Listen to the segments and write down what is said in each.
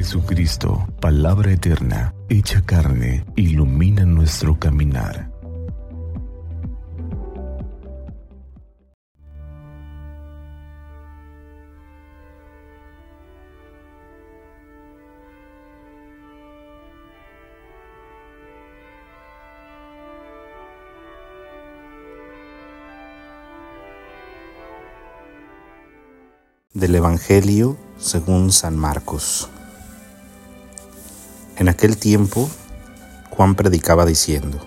Jesucristo, palabra eterna, hecha carne, ilumina nuestro caminar. Del Evangelio según San Marcos. En aquel tiempo, Juan predicaba diciendo,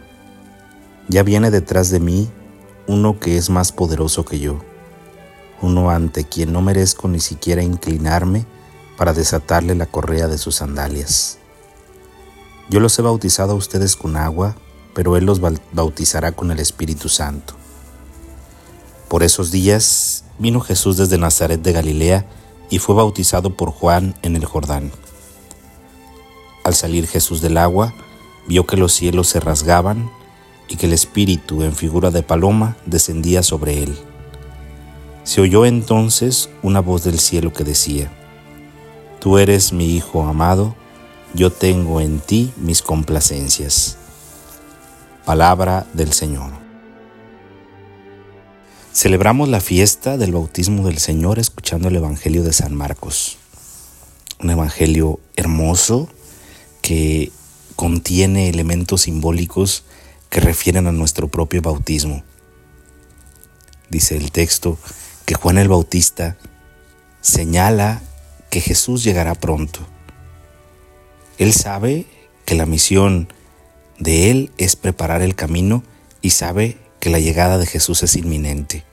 Ya viene detrás de mí uno que es más poderoso que yo, uno ante quien no merezco ni siquiera inclinarme para desatarle la correa de sus sandalias. Yo los he bautizado a ustedes con agua, pero Él los bautizará con el Espíritu Santo. Por esos días vino Jesús desde Nazaret de Galilea y fue bautizado por Juan en el Jordán. Al salir Jesús del agua, vio que los cielos se rasgaban y que el Espíritu en figura de paloma descendía sobre él. Se oyó entonces una voz del cielo que decía, Tú eres mi Hijo amado, yo tengo en ti mis complacencias. Palabra del Señor. Celebramos la fiesta del bautismo del Señor escuchando el Evangelio de San Marcos. Un Evangelio hermoso, que contiene elementos simbólicos que refieren a nuestro propio bautismo. Dice el texto que Juan el Bautista señala que Jesús llegará pronto. Él sabe que la misión de Él es preparar el camino y sabe que la llegada de Jesús es inminente.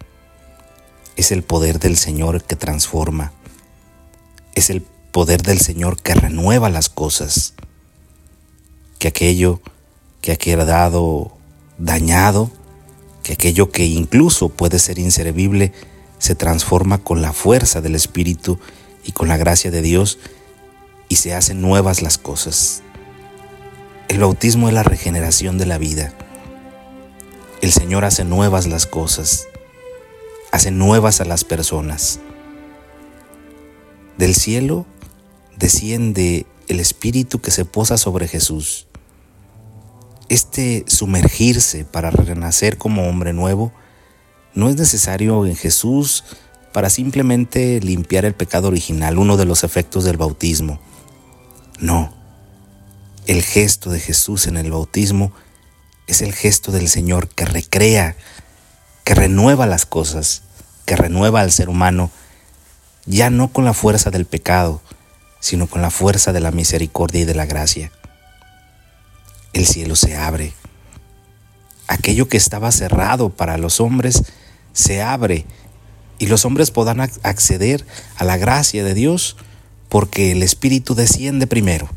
Es el poder del Señor que transforma. Es el poder del Señor que renueva las cosas que aquello que ha quedado dañado, que aquello que incluso puede ser inservible, se transforma con la fuerza del Espíritu y con la gracia de Dios y se hacen nuevas las cosas. El bautismo es la regeneración de la vida. El Señor hace nuevas las cosas, hace nuevas a las personas. Del cielo desciende el Espíritu que se posa sobre Jesús este sumergirse para renacer como hombre nuevo no es necesario en Jesús para simplemente limpiar el pecado original, uno de los efectos del bautismo. No, el gesto de Jesús en el bautismo es el gesto del Señor que recrea, que renueva las cosas, que renueva al ser humano, ya no con la fuerza del pecado, sino con la fuerza de la misericordia y de la gracia el cielo se abre. Aquello que estaba cerrado para los hombres se abre y los hombres podrán acceder a la gracia de Dios porque el Espíritu desciende primero.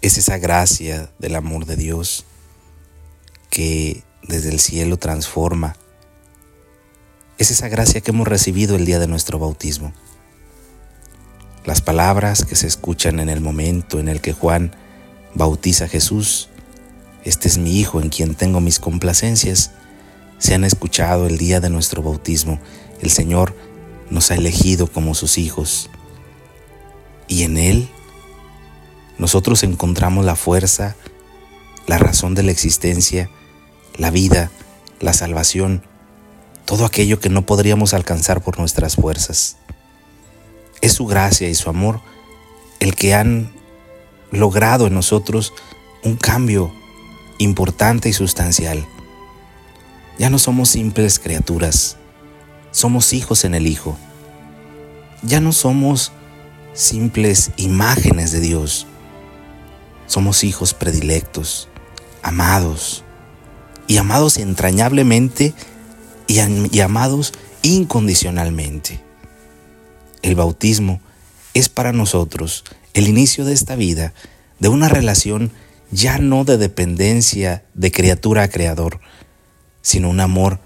Es esa gracia del amor de Dios que desde el cielo transforma. Es esa gracia que hemos recibido el día de nuestro bautismo. Las palabras que se escuchan en el momento en el que Juan bautiza a Jesús, este es mi Hijo en quien tengo mis complacencias, se han escuchado el día de nuestro bautismo. El Señor nos ha elegido como sus hijos y en Él nosotros encontramos la fuerza, la razón de la existencia, la vida, la salvación, todo aquello que no podríamos alcanzar por nuestras fuerzas. Es su gracia y su amor el que han logrado en nosotros un cambio importante y sustancial. Ya no somos simples criaturas, somos hijos en el Hijo. Ya no somos simples imágenes de Dios, somos hijos predilectos, amados, y amados entrañablemente y, amados incondicionalmente. El bautismo es para nosotros el inicio de esta vida de una relación ya no de dependencia de criatura a creador, sino un amor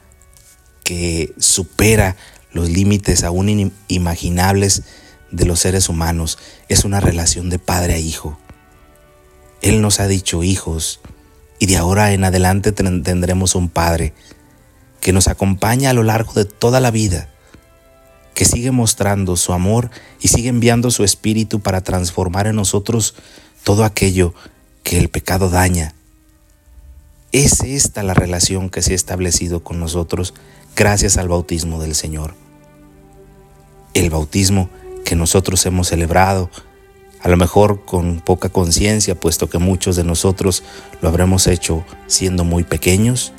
que supera los límites aún inimaginables de los seres humanos. Es una relación de padre a hijo. Él nos ha dicho hijos y de ahora en adelante tendremos un padre que nos acompaña a lo largo de toda la vida que sigue mostrando su amor y sigue enviando su espíritu para transformar en nosotros todo aquello que el pecado daña. Es esta la relación que se ha establecido con nosotros gracias al bautismo del Señor. El bautismo que nosotros hemos celebrado, a lo mejor con poca conciencia, puesto que muchos de nosotros lo habremos hecho siendo muy pequeños,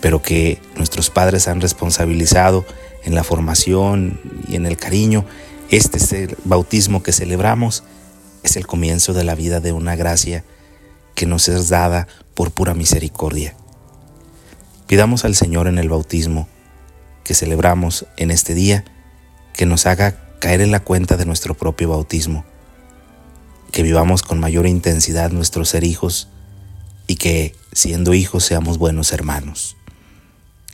pero que nuestros padres han responsabilizado en la formación y en el cariño. Este bautismo que celebramos, es el comienzo de la vida de una gracia que nos es dada por pura misericordia. Pidamos al Señor en el bautismo que celebramos en este día, que nos haga caer en la cuenta de nuestro propio bautismo, que vivamos con mayor intensidad nuestro ser hijos y que siendo hijos seamos buenos hermanos.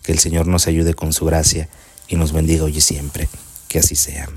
Que el Señor nos ayude con su gracia y nos bendiga hoy y siempre. Que así sea.